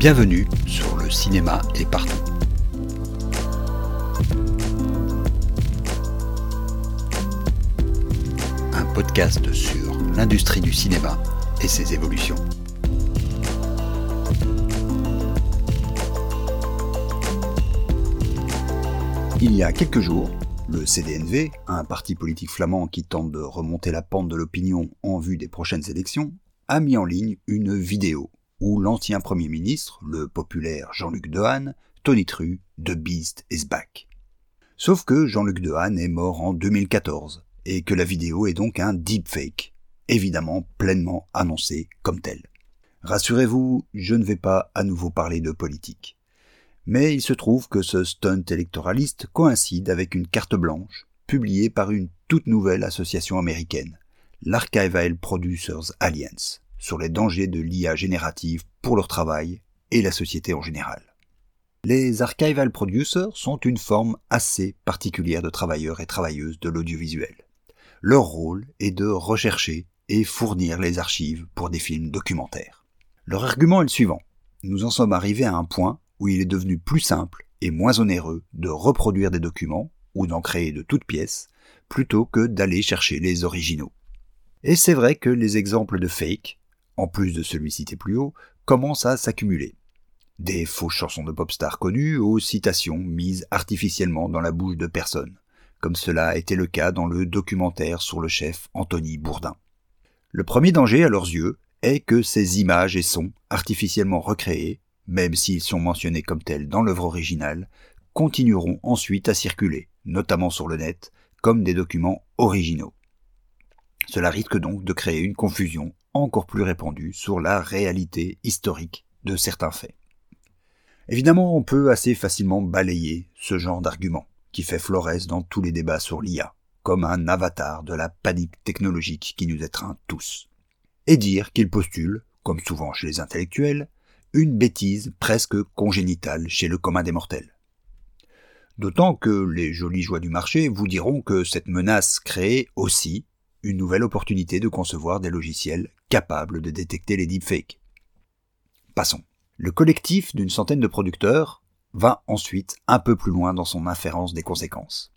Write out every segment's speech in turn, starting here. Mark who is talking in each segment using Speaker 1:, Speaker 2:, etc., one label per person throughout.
Speaker 1: Bienvenue sur le cinéma est partout. Un podcast sur l'industrie du cinéma et ses évolutions. Il y a quelques jours, le CDNV, un parti politique flamand qui tente de remonter la pente de l'opinion en vue des prochaines élections, a mis en ligne une vidéo où l'ancien Premier ministre, le populaire Jean-Luc Dehaene, tonitru The Beast is back. Sauf que Jean-Luc Dehaene est mort en 2014, et que la vidéo est donc un deepfake, évidemment pleinement annoncé comme tel. Rassurez-vous, je ne vais pas à nouveau parler de politique. Mais il se trouve que ce stunt électoraliste coïncide avec une carte blanche publiée par une toute nouvelle association américaine, l'Archival Producers Alliance sur les dangers de l'IA générative pour leur travail et la société en général. Les archival producers sont une forme assez particulière de travailleurs et travailleuses de l'audiovisuel. Leur rôle est de rechercher et fournir les archives pour des films documentaires. Leur argument est le suivant. Nous en sommes arrivés à un point où il est devenu plus simple et moins onéreux de reproduire des documents ou d'en créer de toutes pièces plutôt que d'aller chercher les originaux. Et c'est vrai que les exemples de fake en plus de celui cité plus haut, commencent à s'accumuler. Des fausses chansons de pop stars connues aux citations mises artificiellement dans la bouche de personnes, comme cela a été le cas dans le documentaire sur le chef Anthony Bourdin. Le premier danger à leurs yeux est que ces images et sons artificiellement recréés, même s'ils sont mentionnés comme tels dans l'œuvre originale, continueront ensuite à circuler, notamment sur le net, comme des documents originaux. Cela risque donc de créer une confusion encore plus répandue sur la réalité historique de certains faits. Évidemment, on peut assez facilement balayer ce genre d'argument qui fait florès dans tous les débats sur l'IA, comme un avatar de la panique technologique qui nous étreint tous, et dire qu'il postule, comme souvent chez les intellectuels, une bêtise presque congénitale chez le commun des mortels. D'autant que les jolies joies du marché vous diront que cette menace crée aussi une nouvelle opportunité de concevoir des logiciels capable de détecter les deepfakes. Passons. Le collectif d'une centaine de producteurs va ensuite un peu plus loin dans son inférence des conséquences.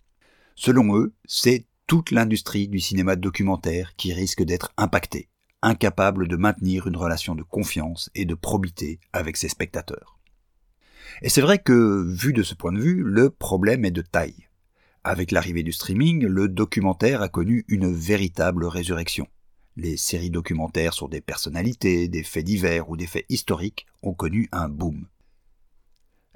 Speaker 1: Selon eux, c'est toute l'industrie du cinéma documentaire qui risque d'être impactée, incapable de maintenir une relation de confiance et de probité avec ses spectateurs. Et c'est vrai que, vu de ce point de vue, le problème est de taille. Avec l'arrivée du streaming, le documentaire a connu une véritable résurrection. Les séries documentaires sur des personnalités, des faits divers ou des faits historiques ont connu un boom.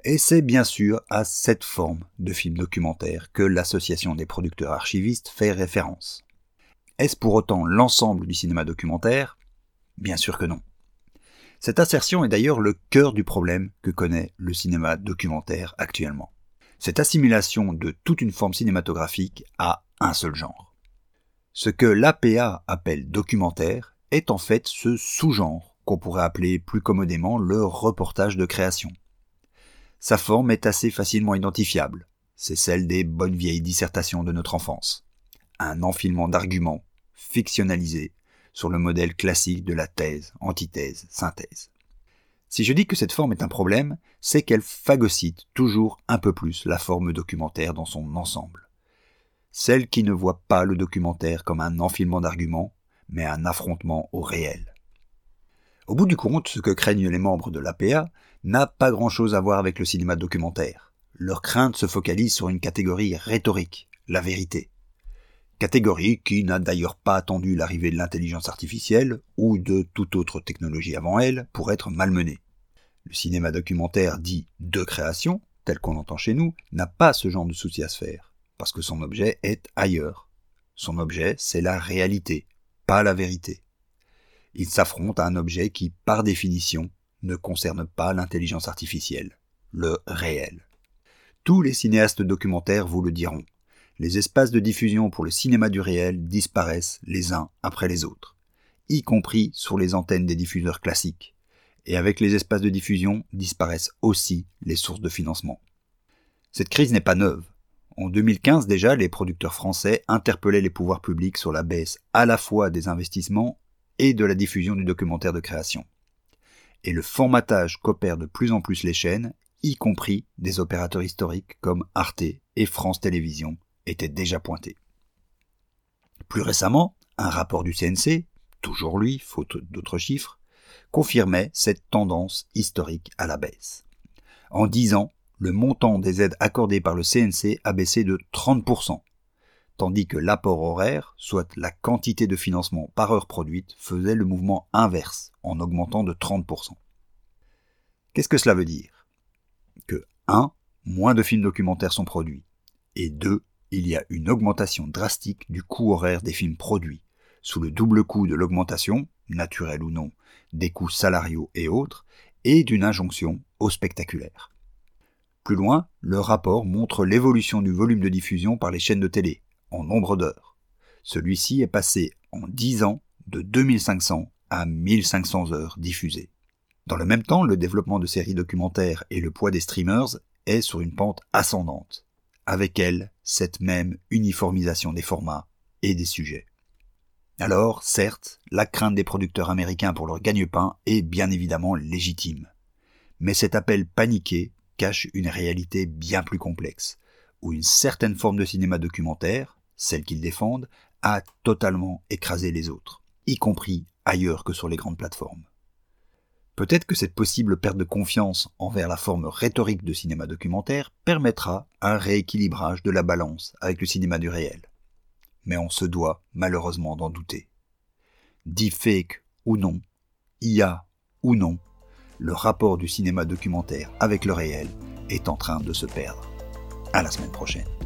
Speaker 1: Et c'est bien sûr à cette forme de film documentaire que l'Association des producteurs archivistes fait référence. Est-ce pour autant l'ensemble du cinéma documentaire? Bien sûr que non. Cette assertion est d'ailleurs le cœur du problème que connaît le cinéma documentaire actuellement. Cette assimilation de toute une forme cinématographique à un seul genre. Ce que l'APA appelle documentaire est en fait ce sous-genre qu'on pourrait appeler plus commodément le reportage de création. Sa forme est assez facilement identifiable. C'est celle des bonnes vieilles dissertations de notre enfance. Un enfilement d'arguments, fictionnalisés, sur le modèle classique de la thèse, antithèse, synthèse. Si je dis que cette forme est un problème, c'est qu'elle phagocyte toujours un peu plus la forme documentaire dans son ensemble celle qui ne voit pas le documentaire comme un enfilement d'arguments, mais un affrontement au réel. Au bout du compte, ce que craignent les membres de l'APA n'a pas grand-chose à voir avec le cinéma documentaire. Leur crainte se focalise sur une catégorie rhétorique, la vérité. Catégorie qui n'a d'ailleurs pas attendu l'arrivée de l'intelligence artificielle ou de toute autre technologie avant elle pour être malmenée. Le cinéma documentaire dit de création, tel qu'on l'entend chez nous, n'a pas ce genre de souci à se faire parce que son objet est ailleurs. Son objet, c'est la réalité, pas la vérité. Il s'affronte à un objet qui, par définition, ne concerne pas l'intelligence artificielle, le réel. Tous les cinéastes documentaires vous le diront. Les espaces de diffusion pour le cinéma du réel disparaissent les uns après les autres, y compris sur les antennes des diffuseurs classiques. Et avec les espaces de diffusion disparaissent aussi les sources de financement. Cette crise n'est pas neuve. En 2015 déjà, les producteurs français interpellaient les pouvoirs publics sur la baisse à la fois des investissements et de la diffusion du documentaire de création. et le formatage qu'opèrent de plus en plus les chaînes, y compris des opérateurs historiques comme Arte et France Télévisions, étaient déjà pointés. Plus récemment, un rapport du CNC, toujours lui, faute d'autres chiffres, confirmait cette tendance historique à la baisse. En 10 ans, le montant des aides accordées par le CNC a baissé de 30%, tandis que l'apport horaire, soit la quantité de financement par heure produite, faisait le mouvement inverse, en augmentant de 30%. Qu'est-ce que cela veut dire? Que 1. Moins de films documentaires sont produits, et 2. Il y a une augmentation drastique du coût horaire des films produits, sous le double coût de l'augmentation, naturelle ou non, des coûts salariaux et autres, et d'une injonction au spectaculaire. Plus loin, le rapport montre l'évolution du volume de diffusion par les chaînes de télé, en nombre d'heures. Celui-ci est passé en 10 ans de 2500 à 1500 heures diffusées. Dans le même temps, le développement de séries documentaires et le poids des streamers est sur une pente ascendante. Avec elle, cette même uniformisation des formats et des sujets. Alors, certes, la crainte des producteurs américains pour leur gagne-pain est bien évidemment légitime. Mais cet appel paniqué cache une réalité bien plus complexe, où une certaine forme de cinéma documentaire, celle qu'ils défendent, a totalement écrasé les autres, y compris ailleurs que sur les grandes plateformes. Peut-être que cette possible perte de confiance envers la forme rhétorique de cinéma documentaire permettra un rééquilibrage de la balance avec le cinéma du réel mais on se doit malheureusement d'en douter. Deepfake ou non, IA ou non, le rapport du cinéma documentaire avec le réel est en train de se perdre. À la semaine prochaine.